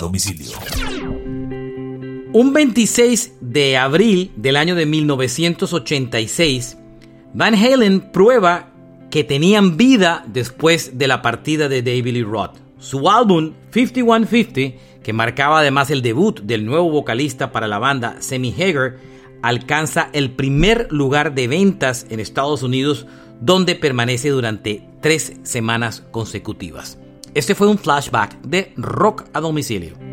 Domicilio. Un 26 de abril del año de 1986, Van Halen prueba que tenían vida después de la partida de David Lee Roth. Su álbum 5150, que marcaba además el debut del nuevo vocalista para la banda, Sammy Hagar, alcanza el primer lugar de ventas en Estados Unidos, donde permanece durante tres semanas consecutivas. Este fue un flashback de rock a domicilio.